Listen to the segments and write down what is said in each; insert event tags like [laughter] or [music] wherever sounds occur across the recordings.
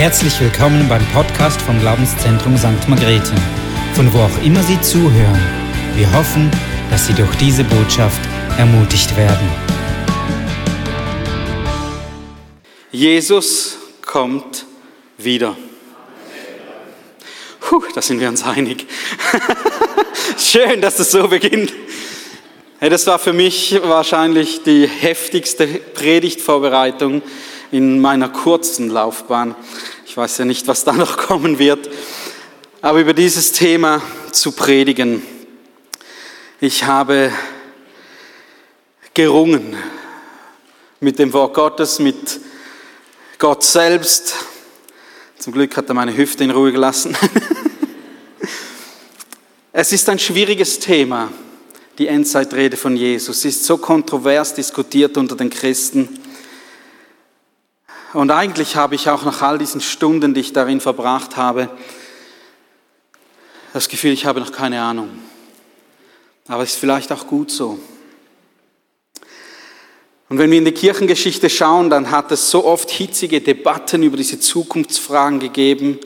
Herzlich willkommen beim Podcast vom Glaubenszentrum St. Margrethe, von wo auch immer Sie zuhören. Wir hoffen, dass Sie durch diese Botschaft ermutigt werden. Jesus kommt wieder. Puh, da sind wir uns einig. [laughs] Schön, dass es so beginnt. Das war für mich wahrscheinlich die heftigste Predigtvorbereitung in meiner kurzen Laufbahn. Ich weiß ja nicht, was da noch [laughs] kommen wird. Aber über dieses Thema zu predigen. Ich habe gerungen mit dem Wort Gottes, mit Gott selbst. Zum Glück hat er meine Hüfte in Ruhe gelassen. [laughs] es ist ein schwieriges Thema die Endzeitrede von Jesus. Sie ist so kontrovers diskutiert unter den Christen. Und eigentlich habe ich auch nach all diesen Stunden, die ich darin verbracht habe, das Gefühl, ich habe noch keine Ahnung. Aber es ist vielleicht auch gut so. Und wenn wir in die Kirchengeschichte schauen, dann hat es so oft hitzige Debatten über diese Zukunftsfragen gegeben.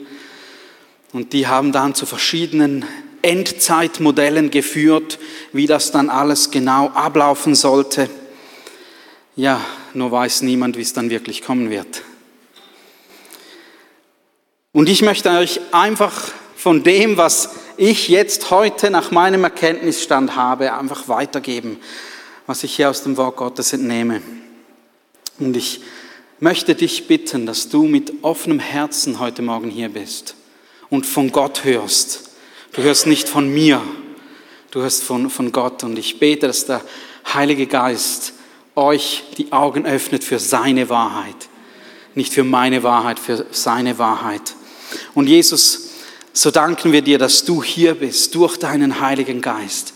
Und die haben dann zu verschiedenen Endzeitmodellen geführt, wie das dann alles genau ablaufen sollte. Ja, nur weiß niemand, wie es dann wirklich kommen wird. Und ich möchte euch einfach von dem, was ich jetzt heute nach meinem Erkenntnisstand habe, einfach weitergeben, was ich hier aus dem Wort Gottes entnehme. Und ich möchte dich bitten, dass du mit offenem Herzen heute Morgen hier bist und von Gott hörst Du hörst nicht von mir, du hörst von, von Gott. Und ich bete, dass der Heilige Geist euch die Augen öffnet für seine Wahrheit. Nicht für meine Wahrheit, für seine Wahrheit. Und Jesus, so danken wir dir, dass du hier bist durch deinen Heiligen Geist.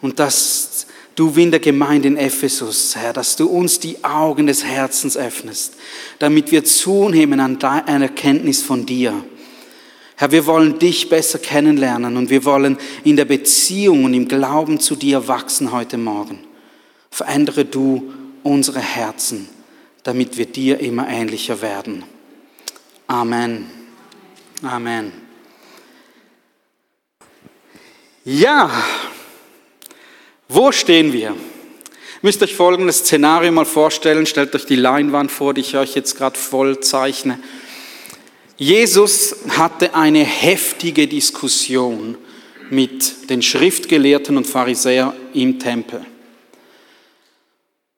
Und dass du wie in der Gemeinde in Ephesus, Herr, dass du uns die Augen des Herzens öffnest, damit wir zunehmen an deiner Erkenntnis von dir Herr, wir wollen dich besser kennenlernen und wir wollen in der Beziehung und im Glauben zu dir wachsen heute Morgen. Verändere du unsere Herzen, damit wir dir immer ähnlicher werden. Amen. Amen. Ja, wo stehen wir? Ihr müsst euch folgendes Szenario mal vorstellen. Stellt euch die Leinwand vor, die ich euch jetzt gerade voll zeichne. Jesus hatte eine heftige Diskussion mit den Schriftgelehrten und Pharisäern im Tempel.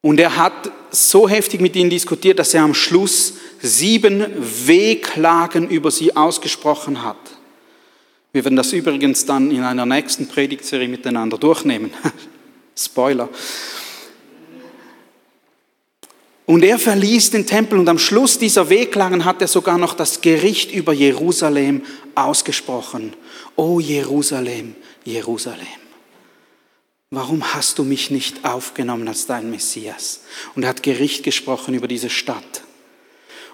Und er hat so heftig mit ihnen diskutiert, dass er am Schluss sieben Wehklagen über sie ausgesprochen hat. Wir werden das übrigens dann in einer nächsten Predigtserie miteinander durchnehmen. [laughs] Spoiler. Und er verließ den Tempel und am Schluss dieser Wehklagen hat er sogar noch das Gericht über Jerusalem ausgesprochen. O Jerusalem, Jerusalem, warum hast du mich nicht aufgenommen als dein Messias? Und er hat Gericht gesprochen über diese Stadt.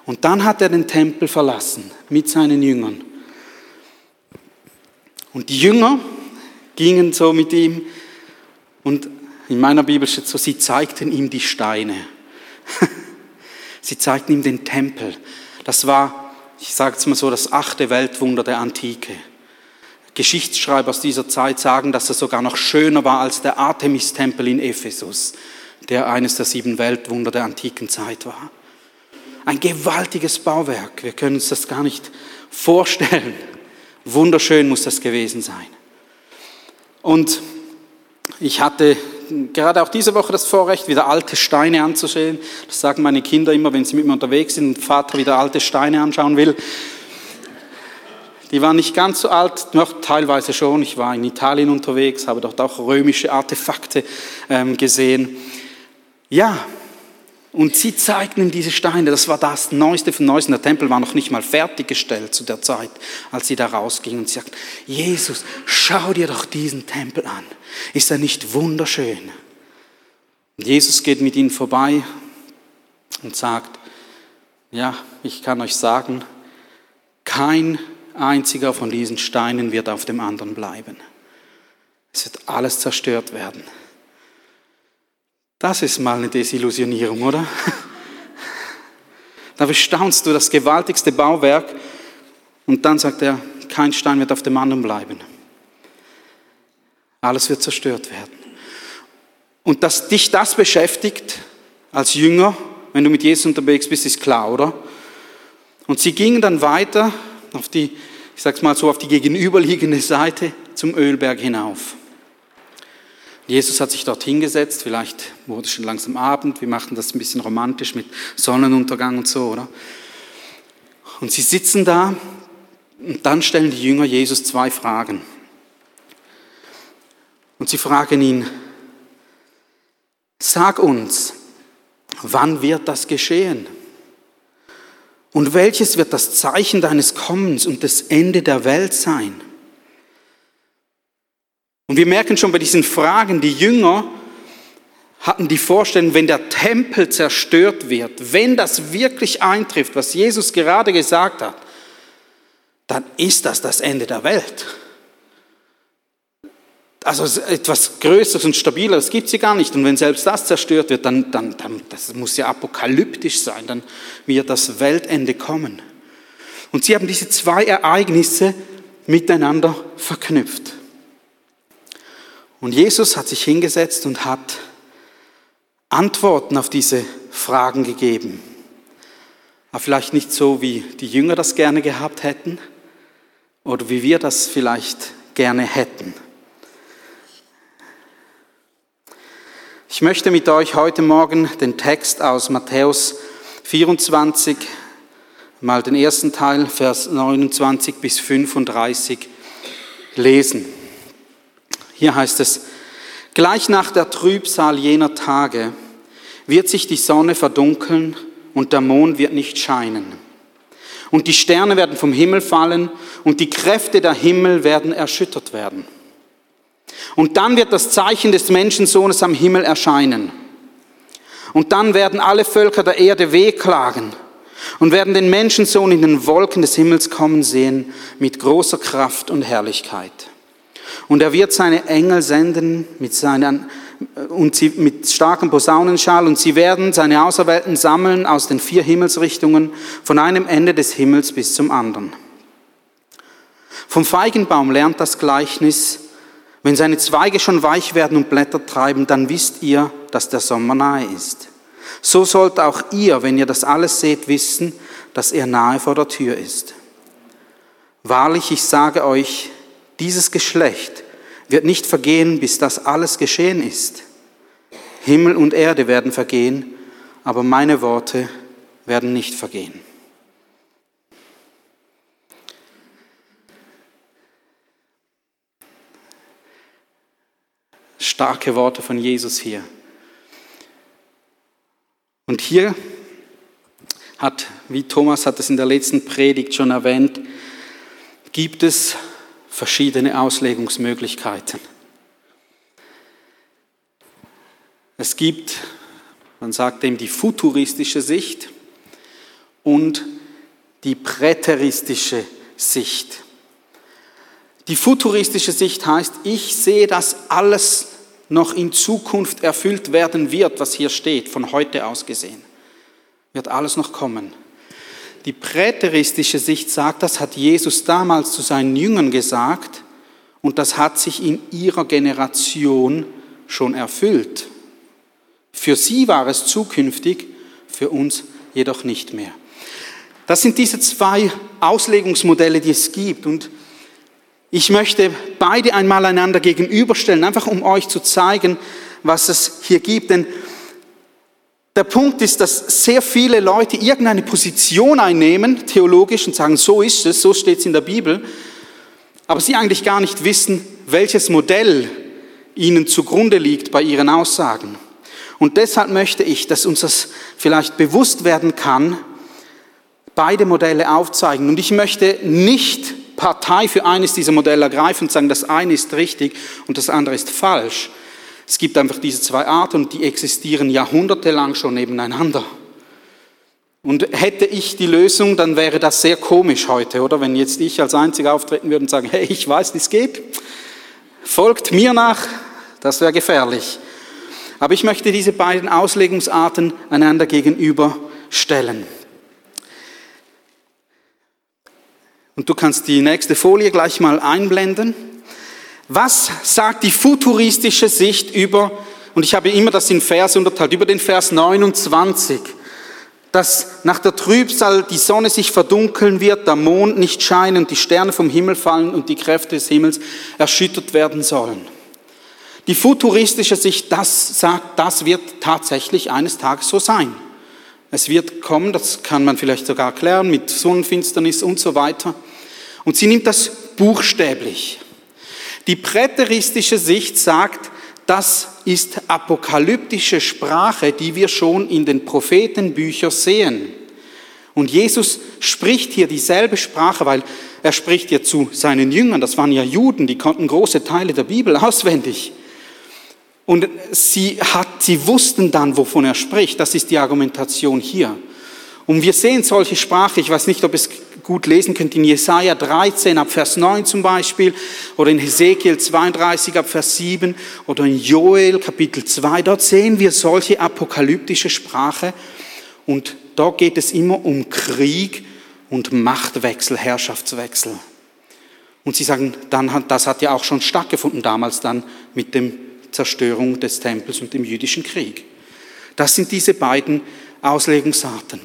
Und dann hat er den Tempel verlassen mit seinen Jüngern. Und die Jünger gingen so mit ihm und in meiner Bibel steht so, sie zeigten ihm die Steine. [laughs] Sie zeigten ihm den Tempel. Das war, ich sage es mal so, das achte Weltwunder der Antike. Geschichtsschreiber aus dieser Zeit sagen, dass er sogar noch schöner war als der Artemis-Tempel in Ephesus, der eines der sieben Weltwunder der antiken Zeit war. Ein gewaltiges Bauwerk. Wir können uns das gar nicht vorstellen. Wunderschön muss das gewesen sein. Und ich hatte gerade auch diese Woche das Vorrecht, wieder alte Steine anzusehen. Das sagen meine Kinder immer, wenn sie mit mir unterwegs sind und Vater wieder alte Steine anschauen will. Die waren nicht ganz so alt, noch teilweise schon. Ich war in Italien unterwegs, habe dort auch römische Artefakte ähm, gesehen. Ja, und sie zeigten ihm diese Steine. Das war das Neueste von Neuesten. Der Tempel war noch nicht mal fertiggestellt zu der Zeit, als sie da rausgingen. Und sie sagten, Jesus, schau dir doch diesen Tempel an. Ist er nicht wunderschön? Und Jesus geht mit ihnen vorbei und sagt, ja, ich kann euch sagen, kein einziger von diesen Steinen wird auf dem anderen bleiben. Es wird alles zerstört werden. Das ist mal eine Desillusionierung, oder? Da bestaunst du das gewaltigste Bauwerk und dann sagt er, kein Stein wird auf dem anderen bleiben. Alles wird zerstört werden. Und dass dich das beschäftigt als Jünger, wenn du mit Jesus unterwegs bist, ist klar, oder? Und sie gingen dann weiter auf die, ich sag's mal so, auf die gegenüberliegende Seite zum Ölberg hinauf. Jesus hat sich dort hingesetzt, vielleicht wurde es schon langsam Abend, wir machten das ein bisschen romantisch mit Sonnenuntergang und so, oder? Und sie sitzen da und dann stellen die Jünger Jesus zwei Fragen. Und sie fragen ihn, sag uns, wann wird das geschehen? Und welches wird das Zeichen deines Kommens und das Ende der Welt sein? Und wir merken schon bei diesen Fragen, die Jünger hatten die Vorstellung, wenn der Tempel zerstört wird, wenn das wirklich eintrifft, was Jesus gerade gesagt hat, dann ist das das Ende der Welt. Also etwas Größeres und Stabileres gibt es hier gar nicht. Und wenn selbst das zerstört wird, dann, dann, dann das muss ja apokalyptisch sein, dann wird das Weltende kommen. Und sie haben diese zwei Ereignisse miteinander verknüpft. Und Jesus hat sich hingesetzt und hat Antworten auf diese Fragen gegeben. Aber vielleicht nicht so, wie die Jünger das gerne gehabt hätten oder wie wir das vielleicht gerne hätten. Ich möchte mit euch heute Morgen den Text aus Matthäus 24, mal den ersten Teil, Vers 29 bis 35 lesen. Hier heißt es, gleich nach der Trübsal jener Tage wird sich die Sonne verdunkeln und der Mond wird nicht scheinen. Und die Sterne werden vom Himmel fallen und die Kräfte der Himmel werden erschüttert werden. Und dann wird das Zeichen des Menschensohnes am Himmel erscheinen. Und dann werden alle Völker der Erde wehklagen und werden den Menschensohn in den Wolken des Himmels kommen sehen mit großer Kraft und Herrlichkeit. Und er wird seine Engel senden mit seinen und sie mit starkem Posaunenschall und sie werden seine Auserwählten sammeln aus den vier Himmelsrichtungen von einem Ende des Himmels bis zum anderen. Vom Feigenbaum lernt das Gleichnis, wenn seine Zweige schon weich werden und Blätter treiben, dann wisst ihr, dass der Sommer nahe ist. So sollt auch ihr, wenn ihr das alles seht, wissen, dass er nahe vor der Tür ist. Wahrlich, ich sage euch, dieses Geschlecht wird nicht vergehen, bis das alles geschehen ist. Himmel und Erde werden vergehen, aber meine Worte werden nicht vergehen. Starke Worte von Jesus hier. Und hier hat, wie Thomas hat es in der letzten Predigt schon erwähnt, gibt es verschiedene Auslegungsmöglichkeiten. Es gibt, man sagt dem, die futuristische Sicht und die präteristische Sicht. Die futuristische Sicht heißt, ich sehe, dass alles noch in Zukunft erfüllt werden wird, was hier steht, von heute aus gesehen. Wird alles noch kommen. Die präteristische Sicht sagt, das hat Jesus damals zu seinen Jüngern gesagt und das hat sich in ihrer Generation schon erfüllt. Für sie war es zukünftig, für uns jedoch nicht mehr. Das sind diese zwei Auslegungsmodelle, die es gibt. Und ich möchte beide einmal einander gegenüberstellen, einfach um euch zu zeigen, was es hier gibt. Denn der Punkt ist, dass sehr viele Leute irgendeine Position einnehmen, theologisch, und sagen, so ist es, so steht es in der Bibel, aber sie eigentlich gar nicht wissen, welches Modell ihnen zugrunde liegt bei ihren Aussagen. Und deshalb möchte ich, dass uns das vielleicht bewusst werden kann, beide Modelle aufzeigen. Und ich möchte nicht Partei für eines dieser Modelle ergreifen und sagen, das eine ist richtig und das andere ist falsch, es gibt einfach diese zwei Arten und die existieren jahrhundertelang schon nebeneinander. Und hätte ich die Lösung, dann wäre das sehr komisch heute, oder? Wenn jetzt ich als Einziger auftreten würde und sagen, hey, ich weiß, wie es geht, folgt mir nach, das wäre gefährlich. Aber ich möchte diese beiden Auslegungsarten einander gegenüberstellen. Und du kannst die nächste Folie gleich mal einblenden. Was sagt die futuristische Sicht über, und ich habe immer das in Vers unterteilt, über den Vers 29, dass nach der Trübsal die Sonne sich verdunkeln wird, der Mond nicht scheinen und die Sterne vom Himmel fallen und die Kräfte des Himmels erschüttert werden sollen. Die futuristische Sicht, das sagt, das wird tatsächlich eines Tages so sein. Es wird kommen, das kann man vielleicht sogar erklären, mit Sonnenfinsternis und so weiter. Und sie nimmt das buchstäblich. Die präteristische Sicht sagt, das ist apokalyptische Sprache, die wir schon in den Prophetenbüchern sehen. Und Jesus spricht hier dieselbe Sprache, weil er spricht hier zu seinen Jüngern, das waren ja Juden, die konnten große Teile der Bibel [laughs] auswendig. Und sie, hat, sie wussten dann, wovon er spricht. Das ist die Argumentation hier. Und wir sehen solche Sprache, ich weiß nicht, ob es gut lesen könnt, in Jesaja 13 ab Vers 9 zum Beispiel, oder in Hesekiel 32 ab Vers 7, oder in Joel Kapitel 2. Dort sehen wir solche apokalyptische Sprache. Und da geht es immer um Krieg und Machtwechsel, Herrschaftswechsel. Und sie sagen, dann hat, das hat ja auch schon stattgefunden damals dann mit dem Zerstörung des Tempels und dem jüdischen Krieg. Das sind diese beiden Auslegungsarten.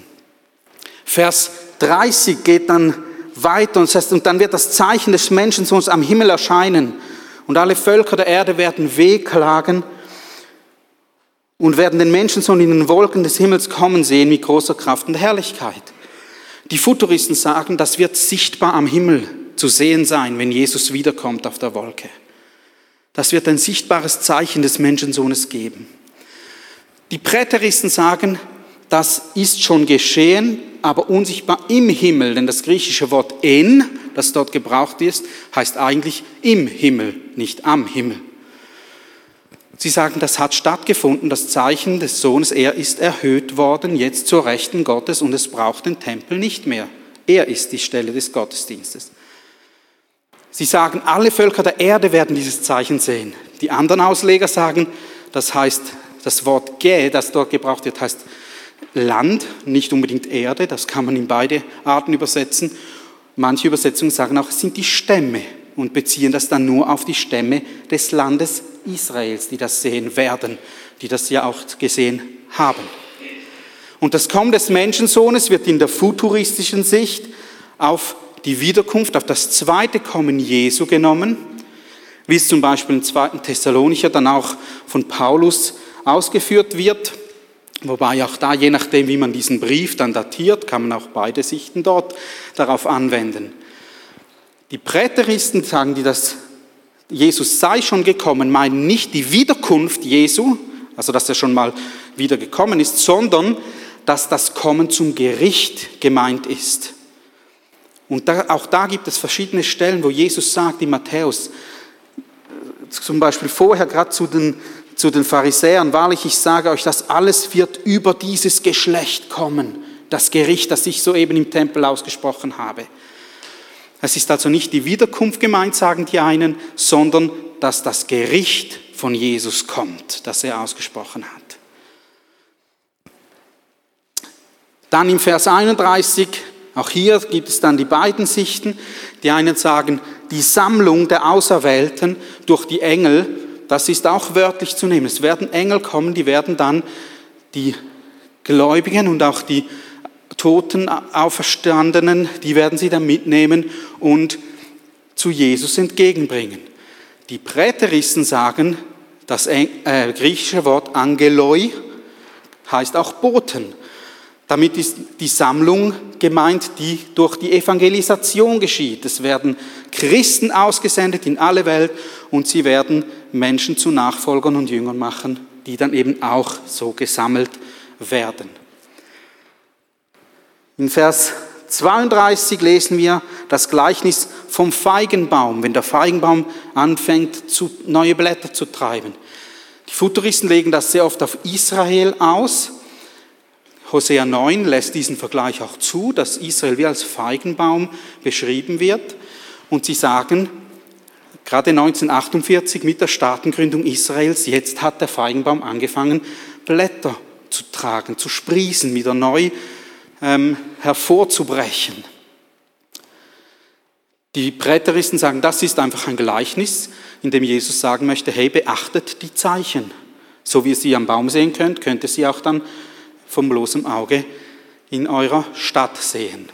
Vers 30 geht dann weiter und heißt, und dann wird das Zeichen des Menschensohns am Himmel erscheinen und alle Völker der Erde werden wehklagen und werden den Menschensohn in den Wolken des Himmels kommen sehen mit großer Kraft und Herrlichkeit. Die Futuristen sagen, das wird sichtbar am Himmel zu sehen sein, wenn Jesus wiederkommt auf der Wolke. Das wird ein sichtbares Zeichen des Menschensohnes geben. Die Präteristen sagen, das ist schon geschehen, aber unsichtbar im Himmel, denn das griechische Wort en, das dort gebraucht ist, heißt eigentlich im Himmel, nicht am Himmel. Sie sagen, das hat stattgefunden, das Zeichen des Sohnes, er ist erhöht worden, jetzt zur Rechten Gottes und es braucht den Tempel nicht mehr. Er ist die Stelle des Gottesdienstes. Sie sagen, alle Völker der Erde werden dieses Zeichen sehen. Die anderen Ausleger sagen, das heißt, das Wort Ge, das dort gebraucht wird, heißt Land, nicht unbedingt Erde, das kann man in beide Arten übersetzen. Manche Übersetzungen sagen auch, es sind die Stämme und beziehen das dann nur auf die Stämme des Landes Israels, die das sehen werden, die das ja auch gesehen haben. Und das Kommen des Menschensohnes wird in der futuristischen Sicht auf die Wiederkunft, auf das zweite Kommen Jesu genommen, wie es zum Beispiel im zweiten Thessalonicher dann auch von Paulus ausgeführt wird. Wobei auch da, je nachdem, wie man diesen Brief dann datiert, kann man auch beide Sichten dort darauf anwenden. Die Präteristen sagen, die das Jesus sei schon gekommen, meinen nicht die Wiederkunft Jesu, also dass er schon mal wieder gekommen ist, sondern dass das Kommen zum Gericht gemeint ist. Und da, auch da gibt es verschiedene Stellen, wo Jesus sagt in Matthäus, zum Beispiel vorher gerade zu den, zu den Pharisäern, wahrlich, ich sage euch, das alles wird über dieses Geschlecht kommen, das Gericht, das ich soeben im Tempel ausgesprochen habe. Es ist also nicht die Wiederkunft gemeint, sagen die einen, sondern dass das Gericht von Jesus kommt, das er ausgesprochen hat. Dann im Vers 31 auch hier gibt es dann die beiden Sichten. Die einen sagen, die Sammlung der Auserwählten durch die Engel, das ist auch wörtlich zu nehmen. Es werden Engel kommen, die werden dann die Gläubigen und auch die Toten Auferstandenen, die werden sie dann mitnehmen und zu Jesus entgegenbringen. Die Präteristen sagen, das äh, griechische Wort Angeloi heißt auch Boten. Damit ist die Sammlung gemeint, die durch die Evangelisation geschieht. Es werden Christen ausgesendet in alle Welt und sie werden Menschen zu Nachfolgern und Jüngern machen, die dann eben auch so gesammelt werden. In Vers 32 lesen wir das Gleichnis vom Feigenbaum, wenn der Feigenbaum anfängt, neue Blätter zu treiben. Die Futuristen legen das sehr oft auf Israel aus Hosea 9 lässt diesen Vergleich auch zu, dass Israel wie als Feigenbaum beschrieben wird. Und sie sagen, gerade 1948 mit der Staatengründung Israels, jetzt hat der Feigenbaum angefangen, Blätter zu tragen, zu sprießen, wieder neu ähm, hervorzubrechen. Die Präteristen sagen, das ist einfach ein Gleichnis, in dem Jesus sagen möchte, hey, beachtet die Zeichen. So wie ihr sie am Baum sehen könnt, könnt ihr sie auch dann vom bloßen Auge in eurer Stadt sehen.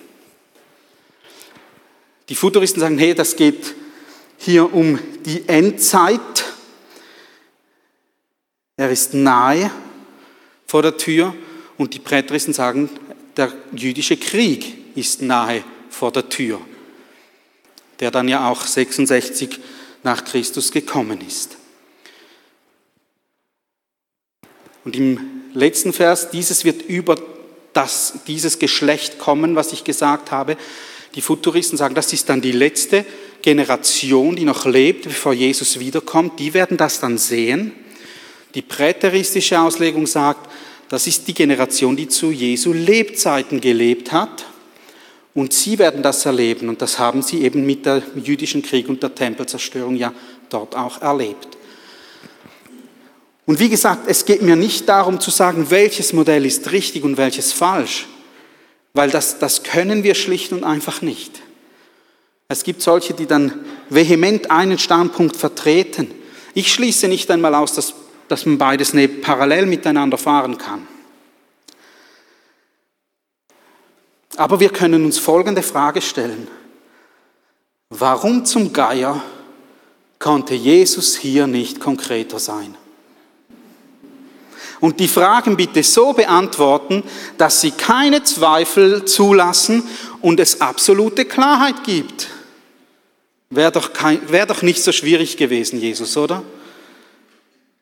Die Futuristen sagen, hey, das geht hier um die Endzeit. Er ist nahe vor der Tür und die Präteristen sagen, der jüdische Krieg ist nahe vor der Tür, der dann ja auch 66 nach Christus gekommen ist. Und im letzten Vers, dieses wird über das, dieses Geschlecht kommen, was ich gesagt habe. Die Futuristen sagen, das ist dann die letzte Generation, die noch lebt, bevor Jesus wiederkommt. Die werden das dann sehen. Die präteristische Auslegung sagt, das ist die Generation, die zu Jesu Lebzeiten gelebt hat. Und sie werden das erleben. Und das haben sie eben mit dem jüdischen Krieg und der Tempelzerstörung ja dort auch erlebt. Und wie gesagt, es geht mir nicht darum zu sagen, welches Modell ist richtig und welches falsch, weil das, das können wir schlicht und einfach nicht. Es gibt solche, die dann vehement einen Standpunkt vertreten. Ich schließe nicht einmal aus, dass, dass man beides parallel miteinander fahren kann. Aber wir können uns folgende Frage stellen. Warum zum Geier konnte Jesus hier nicht konkreter sein? Und die Fragen bitte so beantworten, dass sie keine Zweifel zulassen und es absolute Klarheit gibt. Wäre doch, wär doch nicht so schwierig gewesen, Jesus, oder?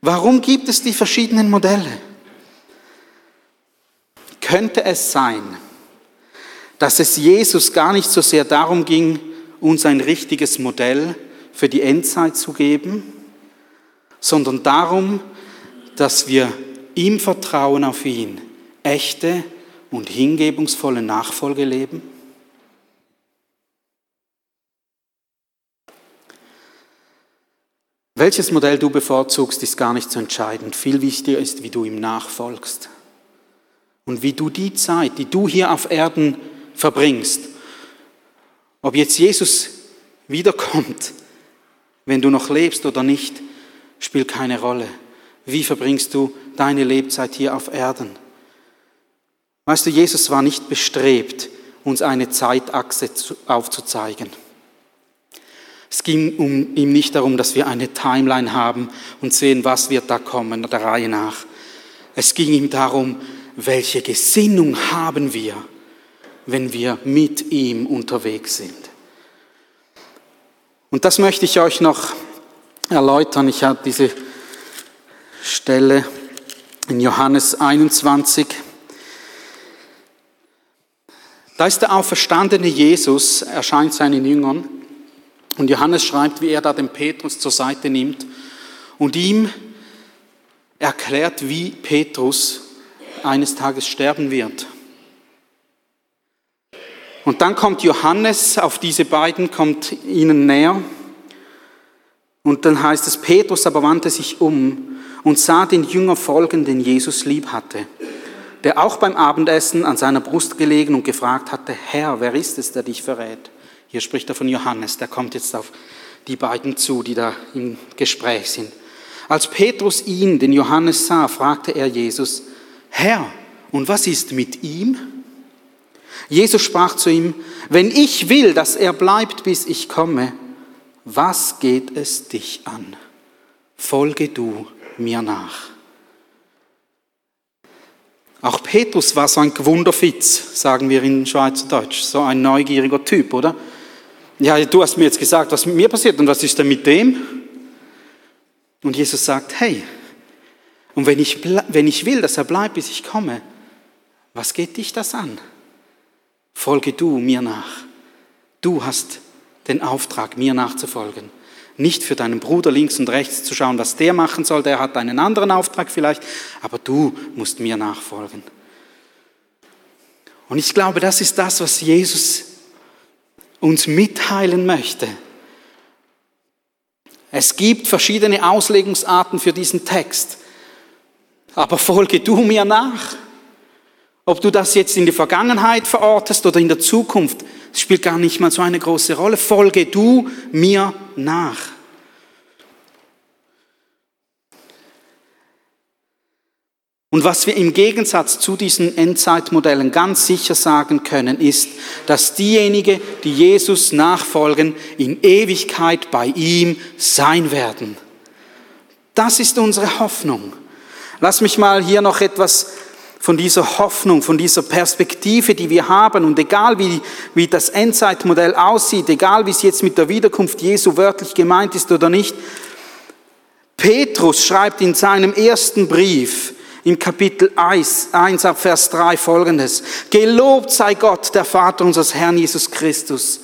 Warum gibt es die verschiedenen Modelle? Könnte es sein, dass es Jesus gar nicht so sehr darum ging, uns ein richtiges Modell für die Endzeit zu geben, sondern darum, dass wir im Vertrauen auf ihn echte und hingebungsvolle Nachfolge leben? Welches Modell du bevorzugst, ist gar nicht so entscheidend. Viel wichtiger ist, wie du ihm nachfolgst. Und wie du die Zeit, die du hier auf Erden verbringst, ob jetzt Jesus wiederkommt, wenn du noch lebst oder nicht, spielt keine Rolle. Wie verbringst du deine Lebzeit hier auf Erden? Weißt du, Jesus war nicht bestrebt, uns eine Zeitachse aufzuzeigen. Es ging um, ihm nicht darum, dass wir eine Timeline haben und sehen, was wird da kommen, der Reihe nach. Es ging ihm darum, welche Gesinnung haben wir, wenn wir mit ihm unterwegs sind. Und das möchte ich euch noch erläutern. Ich habe diese Stelle in Johannes 21. Da ist der auferstandene Jesus, erscheint seinen Jüngern und Johannes schreibt, wie er da den Petrus zur Seite nimmt und ihm erklärt, wie Petrus eines Tages sterben wird. Und dann kommt Johannes auf diese beiden, kommt ihnen näher. Und dann heißt es, Petrus aber wandte sich um und sah den Jünger folgen, den Jesus lieb hatte, der auch beim Abendessen an seiner Brust gelegen und gefragt hatte, Herr, wer ist es, der dich verrät? Hier spricht er von Johannes, der kommt jetzt auf die beiden zu, die da im Gespräch sind. Als Petrus ihn, den Johannes sah, fragte er Jesus, Herr, und was ist mit ihm? Jesus sprach zu ihm, wenn ich will, dass er bleibt, bis ich komme, was geht es dich an? Folge du mir nach. Auch Petrus war so ein Gewunderfitz, sagen wir in Schweizerdeutsch, so ein neugieriger Typ, oder? Ja, du hast mir jetzt gesagt, was mit mir passiert und was ist denn mit dem? Und Jesus sagt, hey, und wenn ich, wenn ich will, dass er bleibt, bis ich komme, was geht dich das an? Folge du mir nach. Du hast den Auftrag, mir nachzufolgen. Nicht für deinen Bruder links und rechts zu schauen, was der machen soll, der hat einen anderen Auftrag vielleicht, aber du musst mir nachfolgen. Und ich glaube, das ist das, was Jesus uns mitteilen möchte. Es gibt verschiedene Auslegungsarten für diesen Text, aber folge du mir nach. Ob du das jetzt in die Vergangenheit verortest oder in der Zukunft, spielt gar nicht mal so eine große Rolle. Folge du mir nach. Und was wir im Gegensatz zu diesen Endzeitmodellen ganz sicher sagen können, ist, dass diejenigen, die Jesus nachfolgen, in Ewigkeit bei ihm sein werden. Das ist unsere Hoffnung. Lass mich mal hier noch etwas von dieser Hoffnung, von dieser Perspektive, die wir haben. Und egal wie, wie das Endzeitmodell aussieht, egal wie es jetzt mit der Wiederkunft Jesu wörtlich gemeint ist oder nicht, Petrus schreibt in seinem ersten Brief, im Kapitel 1, 1 ab Vers 3 folgendes. Gelobt sei Gott, der Vater unseres Herrn Jesus Christus,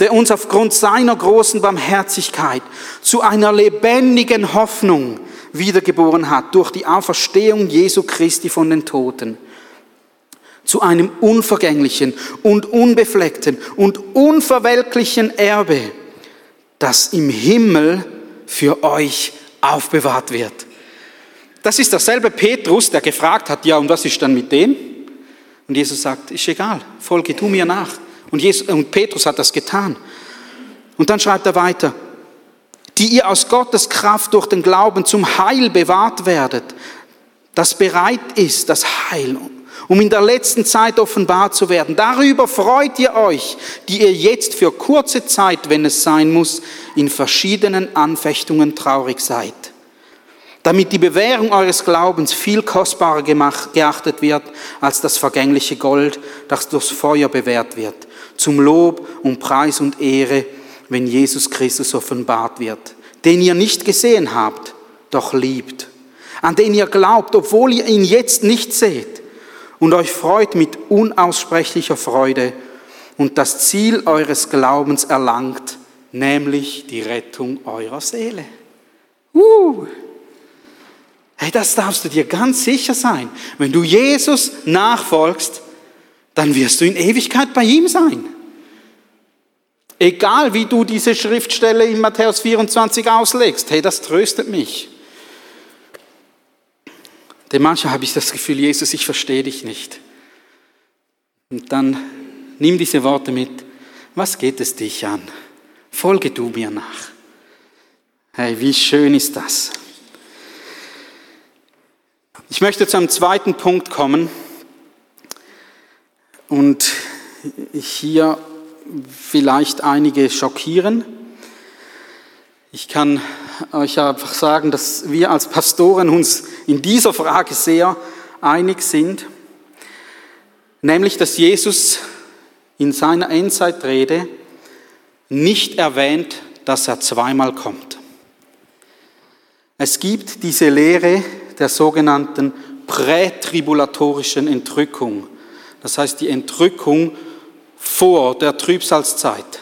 der uns aufgrund seiner großen Barmherzigkeit zu einer lebendigen Hoffnung wiedergeboren hat durch die Auferstehung Jesu Christi von den Toten zu einem unvergänglichen und unbefleckten und unverwelklichen Erbe, das im Himmel für euch aufbewahrt wird. Das ist derselbe Petrus, der gefragt hat, ja, und was ist dann mit dem? Und Jesus sagt, ist egal, folge du mir nach. Und, Jesus, und Petrus hat das getan. Und dann schreibt er weiter, die ihr aus Gottes Kraft durch den Glauben zum Heil bewahrt werdet, das bereit ist, das Heil, um in der letzten Zeit offenbar zu werden. Darüber freut ihr euch, die ihr jetzt für kurze Zeit, wenn es sein muss, in verschiedenen Anfechtungen traurig seid damit die Bewährung eures Glaubens viel kostbarer gemacht, geachtet wird als das vergängliche Gold, das durchs Feuer bewährt wird, zum Lob und Preis und Ehre, wenn Jesus Christus offenbart wird, den ihr nicht gesehen habt, doch liebt, an den ihr glaubt, obwohl ihr ihn jetzt nicht seht und euch freut mit unaussprechlicher Freude und das Ziel eures Glaubens erlangt, nämlich die Rettung eurer Seele. Uh. Hey, das darfst du dir ganz sicher sein. Wenn du Jesus nachfolgst, dann wirst du in Ewigkeit bei ihm sein. Egal wie du diese Schriftstelle in Matthäus 24 auslegst, hey, das tröstet mich. Denn manchmal habe ich das Gefühl, Jesus, ich verstehe dich nicht. Und dann nimm diese Worte mit. Was geht es dich an? Folge du mir nach. Hey, wie schön ist das? Ich möchte zu einem zweiten Punkt kommen und hier vielleicht einige schockieren. Ich kann euch einfach sagen, dass wir als Pastoren uns in dieser Frage sehr einig sind, nämlich dass Jesus in seiner Endzeitrede nicht erwähnt, dass er zweimal kommt. Es gibt diese Lehre, der sogenannten prätribulatorischen Entrückung. Das heißt die Entrückung vor der Trübsalzeit.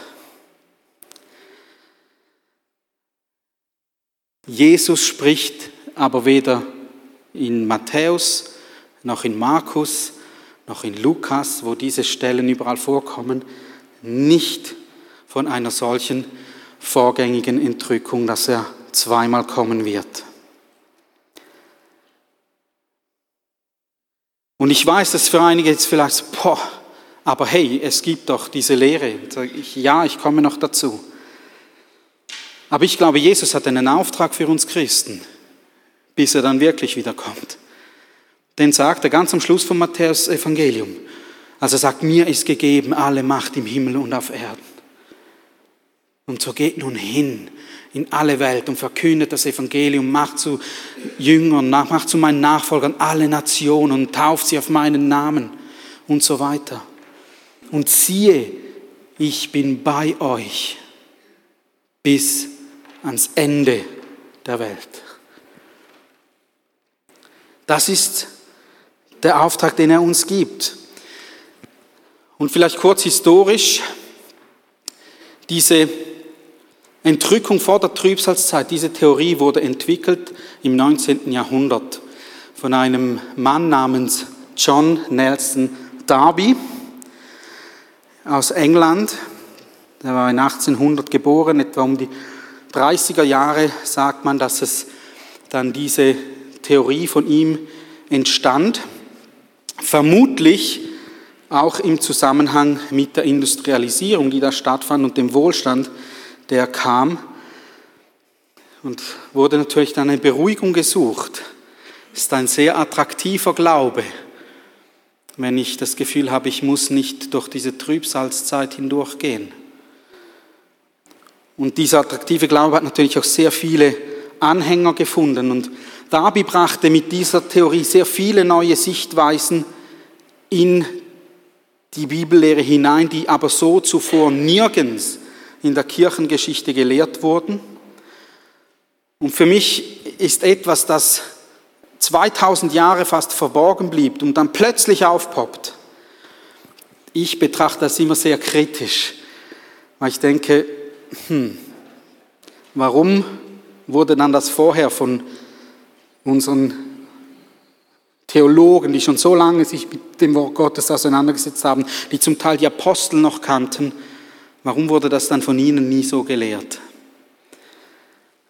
Jesus spricht aber weder in Matthäus noch in Markus noch in Lukas, wo diese Stellen überall vorkommen, nicht von einer solchen vorgängigen Entrückung, dass er zweimal kommen wird. Und ich weiß, dass für einige jetzt vielleicht boah, aber hey, es gibt doch diese Lehre. Ja, ich komme noch dazu. Aber ich glaube, Jesus hat einen Auftrag für uns Christen, bis er dann wirklich wiederkommt. Den sagt er ganz am Schluss vom Matthäus Evangelium. Also er sagt, mir ist gegeben alle Macht im Himmel und auf Erden. Und so geht nun hin in alle Welt und verkündet das Evangelium, macht zu Jüngern, macht zu meinen Nachfolgern alle Nationen und tauft sie auf meinen Namen und so weiter. Und siehe, ich bin bei euch bis ans Ende der Welt. Das ist der Auftrag, den er uns gibt. Und vielleicht kurz historisch, diese Entrückung vor der Trübsalzeit, diese Theorie wurde entwickelt im 19. Jahrhundert von einem Mann namens John Nelson Darby aus England. Der war in 1800 geboren, etwa um die 30er Jahre sagt man, dass es dann diese Theorie von ihm entstand. Vermutlich auch im Zusammenhang mit der Industrialisierung, die da stattfand und dem Wohlstand, der kam. Und wurde natürlich dann eine Beruhigung gesucht. Ist ein sehr attraktiver Glaube, wenn ich das Gefühl habe, ich muss nicht durch diese Trübsalzeit hindurchgehen. Und dieser attraktive Glaube hat natürlich auch sehr viele Anhänger gefunden. Und Darby brachte mit dieser Theorie sehr viele neue Sichtweisen in die Bibellehre hinein, die aber so zuvor nirgends in der Kirchengeschichte gelehrt wurden. Und für mich ist etwas, das 2000 Jahre fast verborgen blieb und dann plötzlich aufpoppt. Ich betrachte das immer sehr kritisch, weil ich denke, hm, warum wurde dann das vorher von unseren Theologen, die schon so lange sich mit dem Wort Gottes auseinandergesetzt haben, die zum Teil die Apostel noch kannten, warum wurde das dann von ihnen nie so gelehrt?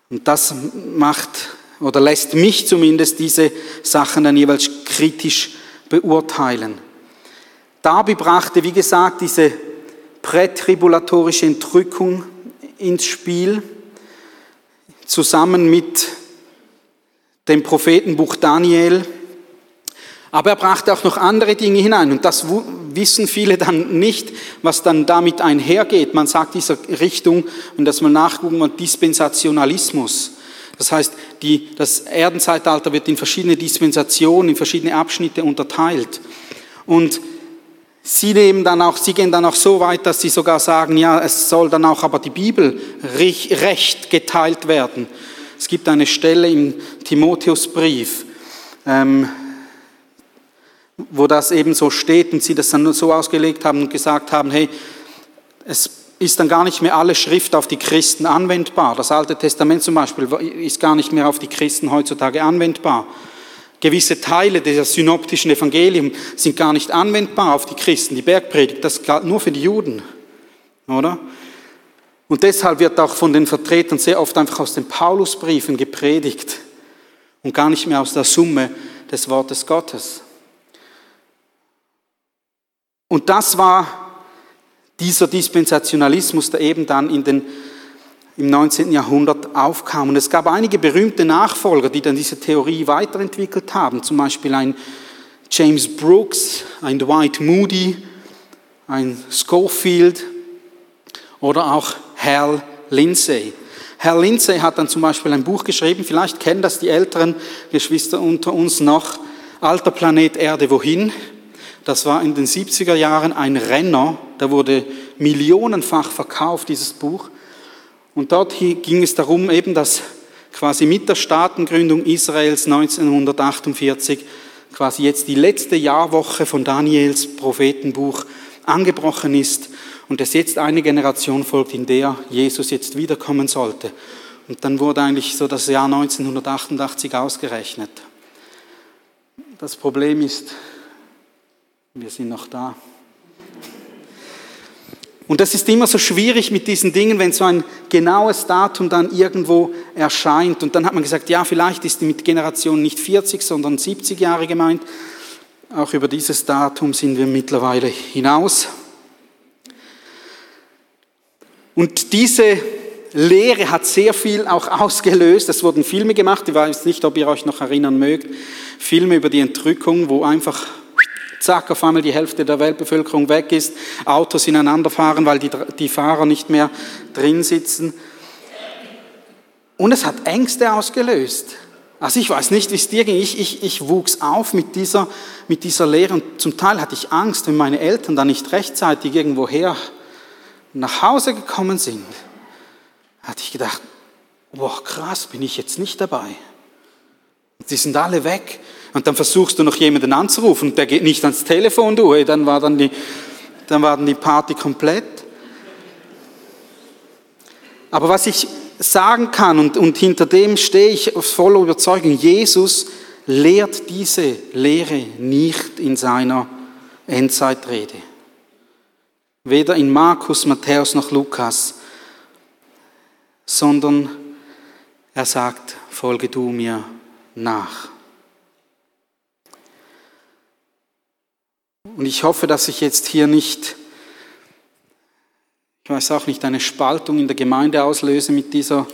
Und das macht oder lässt mich zumindest diese Sachen dann jeweils kritisch beurteilen. Darby brachte, wie gesagt, diese prätribulatorische Entrückung ins Spiel, zusammen mit dem Prophetenbuch Daniel. Aber er brachte auch noch andere Dinge hinein und das wissen viele dann nicht, was dann damit einhergeht. Man sagt dieser Richtung, und das mal nachgucken, man Dispensationalismus. Das heißt, die, das Erdenzeitalter wird in verschiedene Dispensationen, in verschiedene Abschnitte unterteilt. Und sie nehmen dann auch, sie gehen dann auch so weit, dass sie sogar sagen, ja, es soll dann auch aber die Bibel recht geteilt werden. Es gibt eine Stelle im Timotheusbrief, ähm, wo das eben so steht und sie das dann so ausgelegt haben und gesagt haben, hey, es ist dann gar nicht mehr alle Schrift auf die Christen anwendbar. Das Alte Testament zum Beispiel ist gar nicht mehr auf die Christen heutzutage anwendbar. Gewisse Teile des synoptischen Evangeliums sind gar nicht anwendbar auf die Christen. Die Bergpredigt, das galt nur für die Juden, oder? Und deshalb wird auch von den Vertretern sehr oft einfach aus den Paulusbriefen gepredigt und gar nicht mehr aus der Summe des Wortes Gottes. Und das war dieser Dispensationalismus, der eben dann in den, im 19. Jahrhundert aufkam. Und es gab einige berühmte Nachfolger, die dann diese Theorie weiterentwickelt haben. Zum Beispiel ein James Brooks, ein Dwight Moody, ein Schofield oder auch Hal Lindsay. Hal Lindsay hat dann zum Beispiel ein Buch geschrieben, vielleicht kennen das die älteren Geschwister unter uns noch, Alter Planet Erde, wohin? Das war in den 70er Jahren ein Renner, der wurde millionenfach verkauft, dieses Buch. Und dort ging es darum, eben, dass quasi mit der Staatengründung Israels 1948 quasi jetzt die letzte Jahrwoche von Daniels Prophetenbuch angebrochen ist und es jetzt eine Generation folgt, in der Jesus jetzt wiederkommen sollte. Und dann wurde eigentlich so das Jahr 1988 ausgerechnet. Das Problem ist, wir sind noch da. Und das ist immer so schwierig mit diesen Dingen, wenn so ein genaues Datum dann irgendwo erscheint. Und dann hat man gesagt, ja, vielleicht ist mit Generation nicht 40, sondern 70 Jahre gemeint. Auch über dieses Datum sind wir mittlerweile hinaus. Und diese Lehre hat sehr viel auch ausgelöst. Es wurden Filme gemacht, ich weiß nicht, ob ihr euch noch erinnern mögt, Filme über die Entrückung, wo einfach zack, auf einmal die Hälfte der Weltbevölkerung weg ist, Autos ineinander fahren, weil die, die Fahrer nicht mehr drin sitzen. Und es hat Ängste ausgelöst. Also ich weiß nicht, wie es dir ging. Ich, ich, ich wuchs auf mit dieser, mit dieser Lehre und zum Teil hatte ich Angst, wenn meine Eltern dann nicht rechtzeitig irgendwoher nach Hause gekommen sind. Hatte ich gedacht, boah, krass, bin ich jetzt nicht dabei. Die sind alle weg. Und dann versuchst du noch jemanden anzurufen der geht nicht ans Telefon, du, dann war dann die, dann war dann die Party komplett. Aber was ich sagen kann und, und hinter dem stehe ich voller Überzeugung, Jesus lehrt diese Lehre nicht in seiner Endzeitrede. Weder in Markus, Matthäus noch Lukas, sondern er sagt, folge du mir nach. Und ich hoffe, dass ich jetzt hier nicht, ich weiß auch nicht, eine Spaltung in der Gemeinde auslöse mit dieser,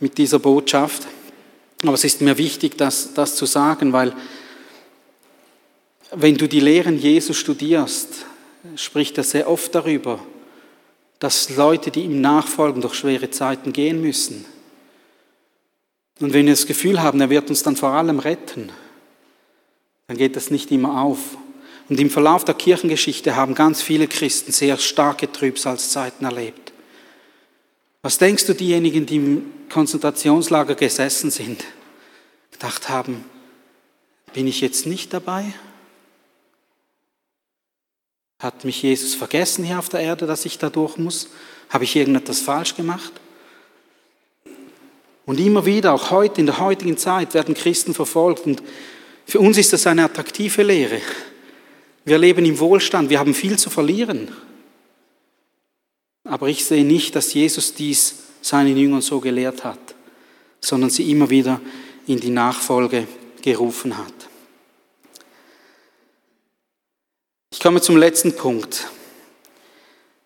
mit dieser Botschaft. Aber es ist mir wichtig, das, das zu sagen, weil wenn du die Lehren Jesu studierst, spricht er sehr oft darüber, dass Leute, die ihm nachfolgen, durch schwere Zeiten gehen müssen. Und wenn wir das Gefühl haben, er wird uns dann vor allem retten, dann geht das nicht immer auf. Und im Verlauf der Kirchengeschichte haben ganz viele Christen sehr starke Trübsalzeiten erlebt. Was denkst du, diejenigen, die im Konzentrationslager gesessen sind, gedacht haben, bin ich jetzt nicht dabei? Hat mich Jesus vergessen hier auf der Erde, dass ich da durch muss? Habe ich irgendetwas falsch gemacht? Und immer wieder, auch heute, in der heutigen Zeit, werden Christen verfolgt. Und für uns ist das eine attraktive Lehre. Wir leben im Wohlstand, wir haben viel zu verlieren. Aber ich sehe nicht, dass Jesus dies seinen Jüngern so gelehrt hat, sondern sie immer wieder in die Nachfolge gerufen hat. Ich komme zum letzten Punkt.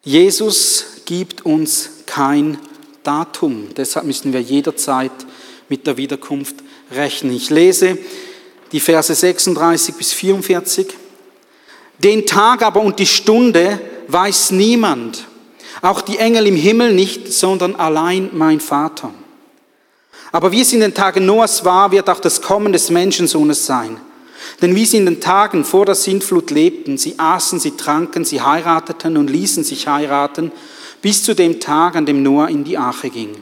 Jesus gibt uns kein Datum. Deshalb müssen wir jederzeit mit der Wiederkunft rechnen. Ich lese die Verse 36 bis 44. Den Tag aber und die Stunde weiß niemand, auch die Engel im Himmel nicht, sondern allein mein Vater. Aber wie es in den Tagen Noahs war, wird auch das Kommen des Menschensohnes sein. Denn wie sie in den Tagen vor der Sintflut lebten, sie aßen, sie tranken, sie heirateten und ließen sich heiraten, bis zu dem Tag, an dem Noah in die Arche ging.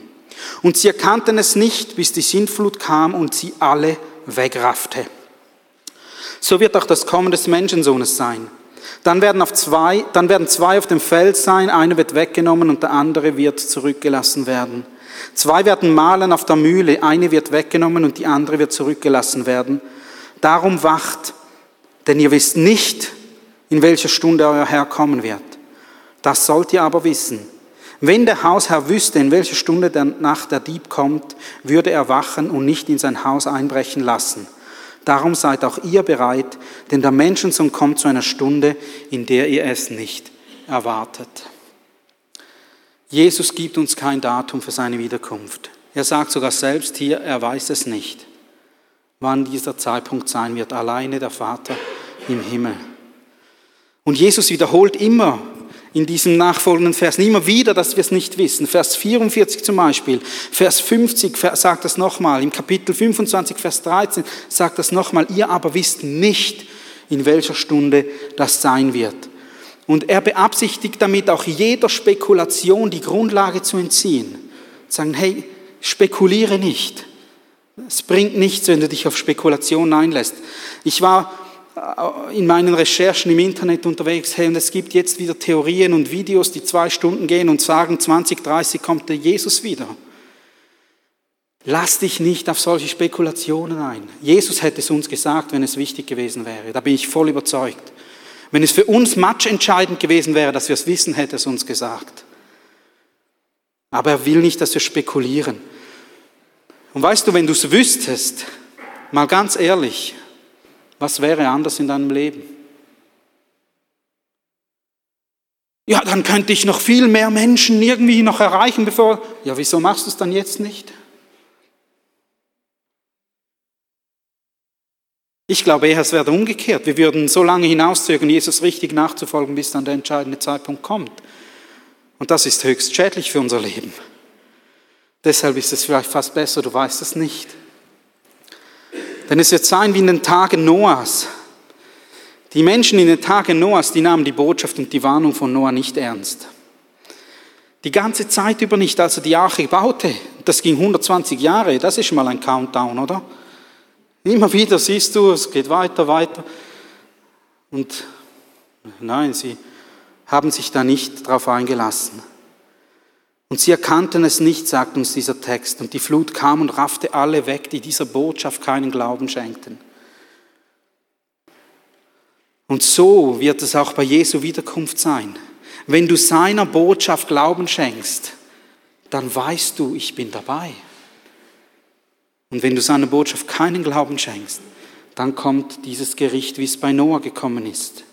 Und sie erkannten es nicht, bis die Sintflut kam und sie alle wegraffte. So wird auch das Kommen des Menschensohnes sein. Dann werden, auf zwei, dann werden zwei auf dem Feld sein, einer wird weggenommen und der andere wird zurückgelassen werden. Zwei werden mahlen auf der Mühle, eine wird weggenommen und die andere wird zurückgelassen werden. Darum wacht, denn ihr wisst nicht, in welcher Stunde euer Herr kommen wird. Das sollt ihr aber wissen. Wenn der Hausherr wüsste, in welcher Stunde der Nacht der Dieb kommt, würde er wachen und nicht in sein Haus einbrechen lassen. Darum seid auch ihr bereit, denn der Menschensohn kommt zu einer Stunde, in der ihr es nicht erwartet. Jesus gibt uns kein Datum für seine Wiederkunft. Er sagt sogar selbst hier, er weiß es nicht, wann dieser Zeitpunkt sein wird. Alleine der Vater im Himmel. Und Jesus wiederholt immer in diesen nachfolgenden Versen immer wieder, dass wir es nicht wissen. Vers 44 zum Beispiel, Vers 50 sagt das nochmal, im Kapitel 25, Vers 13 sagt das nochmal, ihr aber wisst nicht, in welcher Stunde das sein wird. Und er beabsichtigt damit auch jeder Spekulation die Grundlage zu entziehen. Sagen, hey, spekuliere nicht. Es bringt nichts, wenn du dich auf Spekulation einlässt. Ich war in meinen Recherchen im Internet unterwegs, hey, und es gibt jetzt wieder Theorien und Videos, die zwei Stunden gehen und sagen, 2030 kommt der Jesus wieder. Lass dich nicht auf solche Spekulationen ein. Jesus hätte es uns gesagt, wenn es wichtig gewesen wäre. Da bin ich voll überzeugt. Wenn es für uns matchentscheidend gewesen wäre, dass wir es wissen, hätte es uns gesagt. Aber er will nicht, dass wir spekulieren. Und weißt du, wenn du es wüsstest, mal ganz ehrlich, was wäre anders in deinem Leben? Ja, dann könnte ich noch viel mehr Menschen irgendwie noch erreichen, bevor. Ja, wieso machst du es dann jetzt nicht? Ich glaube eher, es wäre umgekehrt. Wir würden so lange hinauszögern, Jesus richtig nachzufolgen, bis dann der entscheidende Zeitpunkt kommt. Und das ist höchst schädlich für unser Leben. Deshalb ist es vielleicht fast besser, du weißt es nicht. Denn es wird sein wie in den Tagen Noahs. Die Menschen in den Tagen Noahs, die nahmen die Botschaft und die Warnung von Noah nicht ernst. Die ganze Zeit über nicht, als er die Arche baute. Das ging 120 Jahre, das ist mal ein Countdown, oder? Immer wieder siehst du, es geht weiter, weiter. Und nein, sie haben sich da nicht darauf eingelassen. Und sie erkannten es nicht, sagt uns dieser Text. Und die Flut kam und raffte alle weg, die dieser Botschaft keinen Glauben schenkten. Und so wird es auch bei Jesu Wiederkunft sein. Wenn du seiner Botschaft Glauben schenkst, dann weißt du, ich bin dabei. Und wenn du seiner Botschaft keinen Glauben schenkst, dann kommt dieses Gericht, wie es bei Noah gekommen ist.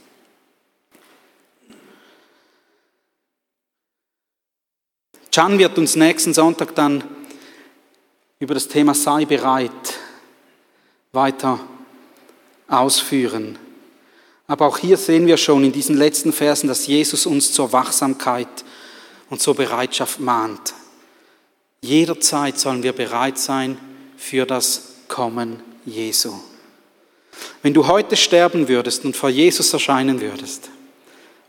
Can wird uns nächsten Sonntag dann über das Thema sei bereit weiter ausführen. Aber auch hier sehen wir schon in diesen letzten Versen, dass Jesus uns zur Wachsamkeit und zur Bereitschaft mahnt. Jederzeit sollen wir bereit sein für das Kommen Jesu. Wenn du heute sterben würdest und vor Jesus erscheinen würdest,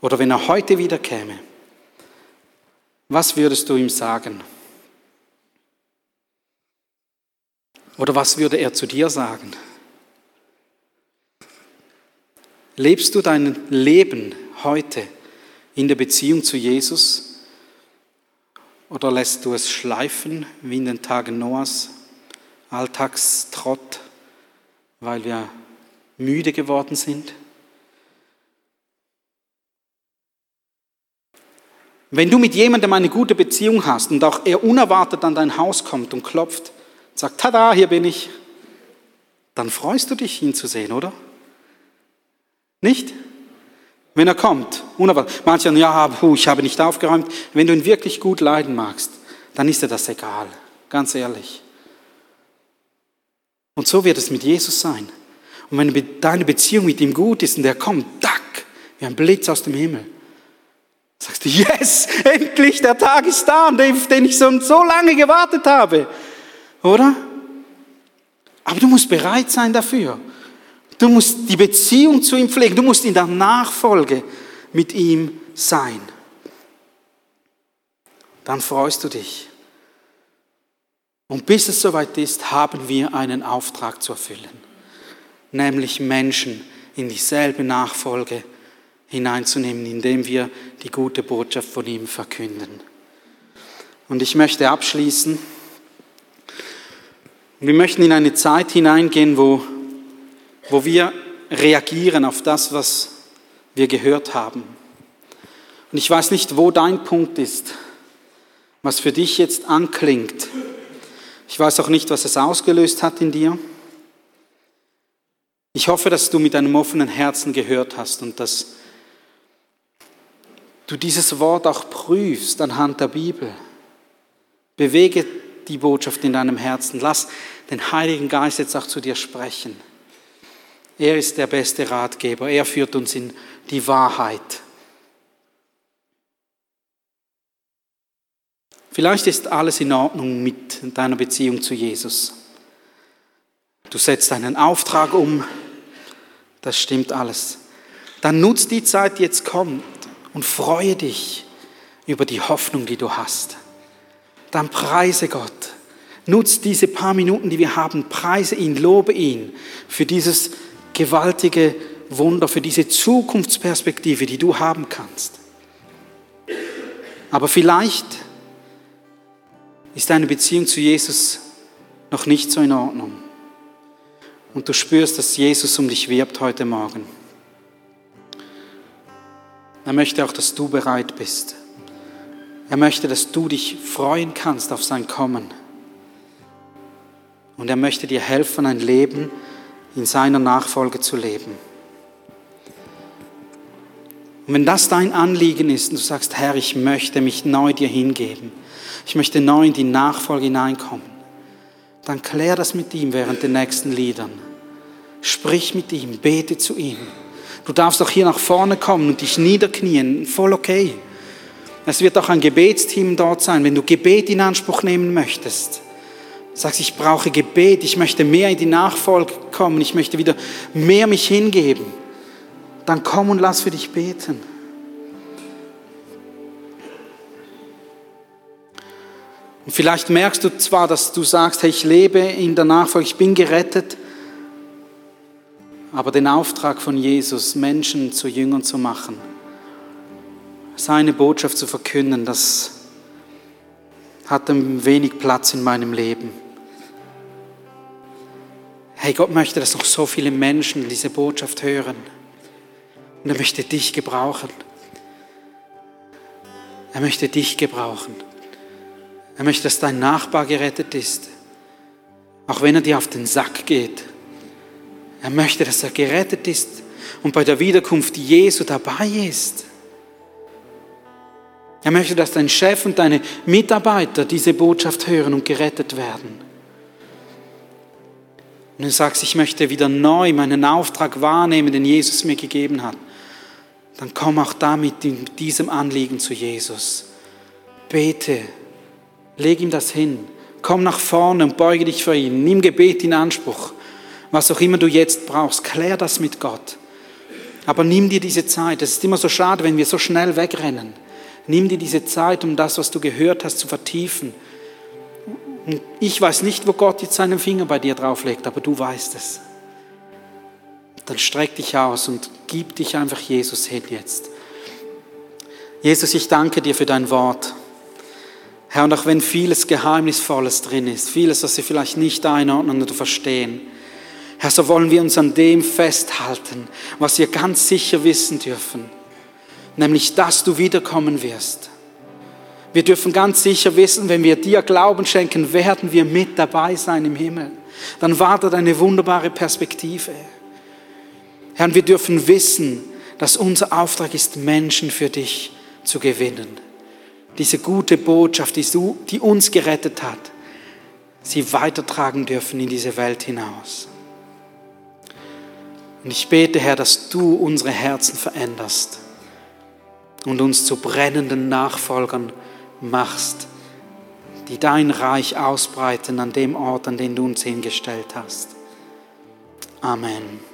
oder wenn er heute wieder käme, was würdest du ihm sagen? Oder was würde er zu dir sagen? Lebst du dein Leben heute in der Beziehung zu Jesus? Oder lässt du es schleifen wie in den Tagen Noahs, Alltagstrott, weil wir müde geworden sind? Wenn du mit jemandem eine gute Beziehung hast und auch er unerwartet an dein Haus kommt und klopft, sagt, tada, hier bin ich, dann freust du dich, ihn zu sehen, oder? Nicht? Wenn er kommt, unerwartet. Manche sagen, ja, puh, ich habe nicht aufgeräumt. Wenn du ihn wirklich gut leiden magst, dann ist dir das egal, ganz ehrlich. Und so wird es mit Jesus sein. Und wenn deine Beziehung mit ihm gut ist und er kommt, dack, wie ein Blitz aus dem Himmel, Sagst du, yes, endlich, der Tag ist da, den ich so lange gewartet habe. Oder? Aber du musst bereit sein dafür. Du musst die Beziehung zu ihm pflegen. Du musst in der Nachfolge mit ihm sein. Dann freust du dich. Und bis es soweit ist, haben wir einen Auftrag zu erfüllen. Nämlich Menschen in dieselbe Nachfolge hineinzunehmen, indem wir die gute Botschaft von ihm verkünden. Und ich möchte abschließen. Wir möchten in eine Zeit hineingehen, wo, wo wir reagieren auf das, was wir gehört haben. Und ich weiß nicht, wo dein Punkt ist, was für dich jetzt anklingt. Ich weiß auch nicht, was es ausgelöst hat in dir. Ich hoffe, dass du mit einem offenen Herzen gehört hast und dass du dieses Wort auch prüfst anhand der Bibel. Bewege die Botschaft in deinem Herzen. Lass den Heiligen Geist jetzt auch zu dir sprechen. Er ist der beste Ratgeber. Er führt uns in die Wahrheit. Vielleicht ist alles in Ordnung mit deiner Beziehung zu Jesus. Du setzt deinen Auftrag um. Das stimmt alles. Dann nutzt die Zeit, die jetzt kommt und freue dich über die Hoffnung, die du hast. Dann preise Gott. Nutz diese paar Minuten, die wir haben, preise ihn, lobe ihn für dieses gewaltige Wunder, für diese Zukunftsperspektive, die du haben kannst. Aber vielleicht ist deine Beziehung zu Jesus noch nicht so in Ordnung. Und du spürst, dass Jesus um dich wirbt heute Morgen. Er möchte auch, dass du bereit bist. Er möchte, dass du dich freuen kannst auf sein Kommen. Und er möchte dir helfen, ein Leben in seiner Nachfolge zu leben. Und wenn das dein Anliegen ist und du sagst, Herr, ich möchte mich neu dir hingeben, ich möchte neu in die Nachfolge hineinkommen, dann klär das mit ihm während den nächsten Liedern. Sprich mit ihm, bete zu ihm. Du darfst auch hier nach vorne kommen und dich niederknien, voll okay. Es wird auch ein Gebetsteam dort sein, wenn du Gebet in Anspruch nehmen möchtest. Sagst, ich brauche Gebet, ich möchte mehr in die Nachfolge kommen, ich möchte wieder mehr mich hingeben. Dann komm und lass für dich beten. Und vielleicht merkst du zwar, dass du sagst, hey, ich lebe in der Nachfolge, ich bin gerettet, aber den Auftrag von Jesus, Menschen zu Jüngern zu machen, seine Botschaft zu verkünden, das hat wenig Platz in meinem Leben. Hey, Gott möchte, dass noch so viele Menschen diese Botschaft hören. Und er möchte dich gebrauchen. Er möchte dich gebrauchen. Er möchte, dass dein Nachbar gerettet ist. Auch wenn er dir auf den Sack geht. Er möchte, dass er gerettet ist und bei der Wiederkunft Jesu dabei ist. Er möchte, dass dein Chef und deine Mitarbeiter diese Botschaft hören und gerettet werden. Und du sagst, ich möchte wieder neu meinen Auftrag wahrnehmen, den Jesus mir gegeben hat. Dann komm auch damit in diesem Anliegen zu Jesus. Bete, leg ihm das hin. Komm nach vorne und beuge dich vor ihn. Nimm Gebet in Anspruch. Was auch immer du jetzt brauchst, klär das mit Gott. Aber nimm dir diese Zeit. Es ist immer so schade, wenn wir so schnell wegrennen. Nimm dir diese Zeit, um das, was du gehört hast, zu vertiefen. Ich weiß nicht, wo Gott jetzt seinen Finger bei dir drauflegt, aber du weißt es. Dann streck dich aus und gib dich einfach Jesus hin jetzt. Jesus, ich danke dir für dein Wort. Herr, und auch wenn vieles Geheimnisvolles drin ist, vieles, was wir vielleicht nicht einordnen oder verstehen, Herr, so wollen wir uns an dem festhalten, was wir ganz sicher wissen dürfen, nämlich, dass du wiederkommen wirst. Wir dürfen ganz sicher wissen, wenn wir dir Glauben schenken, werden wir mit dabei sein im Himmel. Dann wartet eine wunderbare Perspektive. Herr, wir dürfen wissen, dass unser Auftrag ist, Menschen für dich zu gewinnen. Diese gute Botschaft, die uns gerettet hat, sie weitertragen dürfen in diese Welt hinaus. Und ich bete, Herr, dass du unsere Herzen veränderst und uns zu brennenden Nachfolgern machst, die dein Reich ausbreiten an dem Ort, an den du uns hingestellt hast. Amen.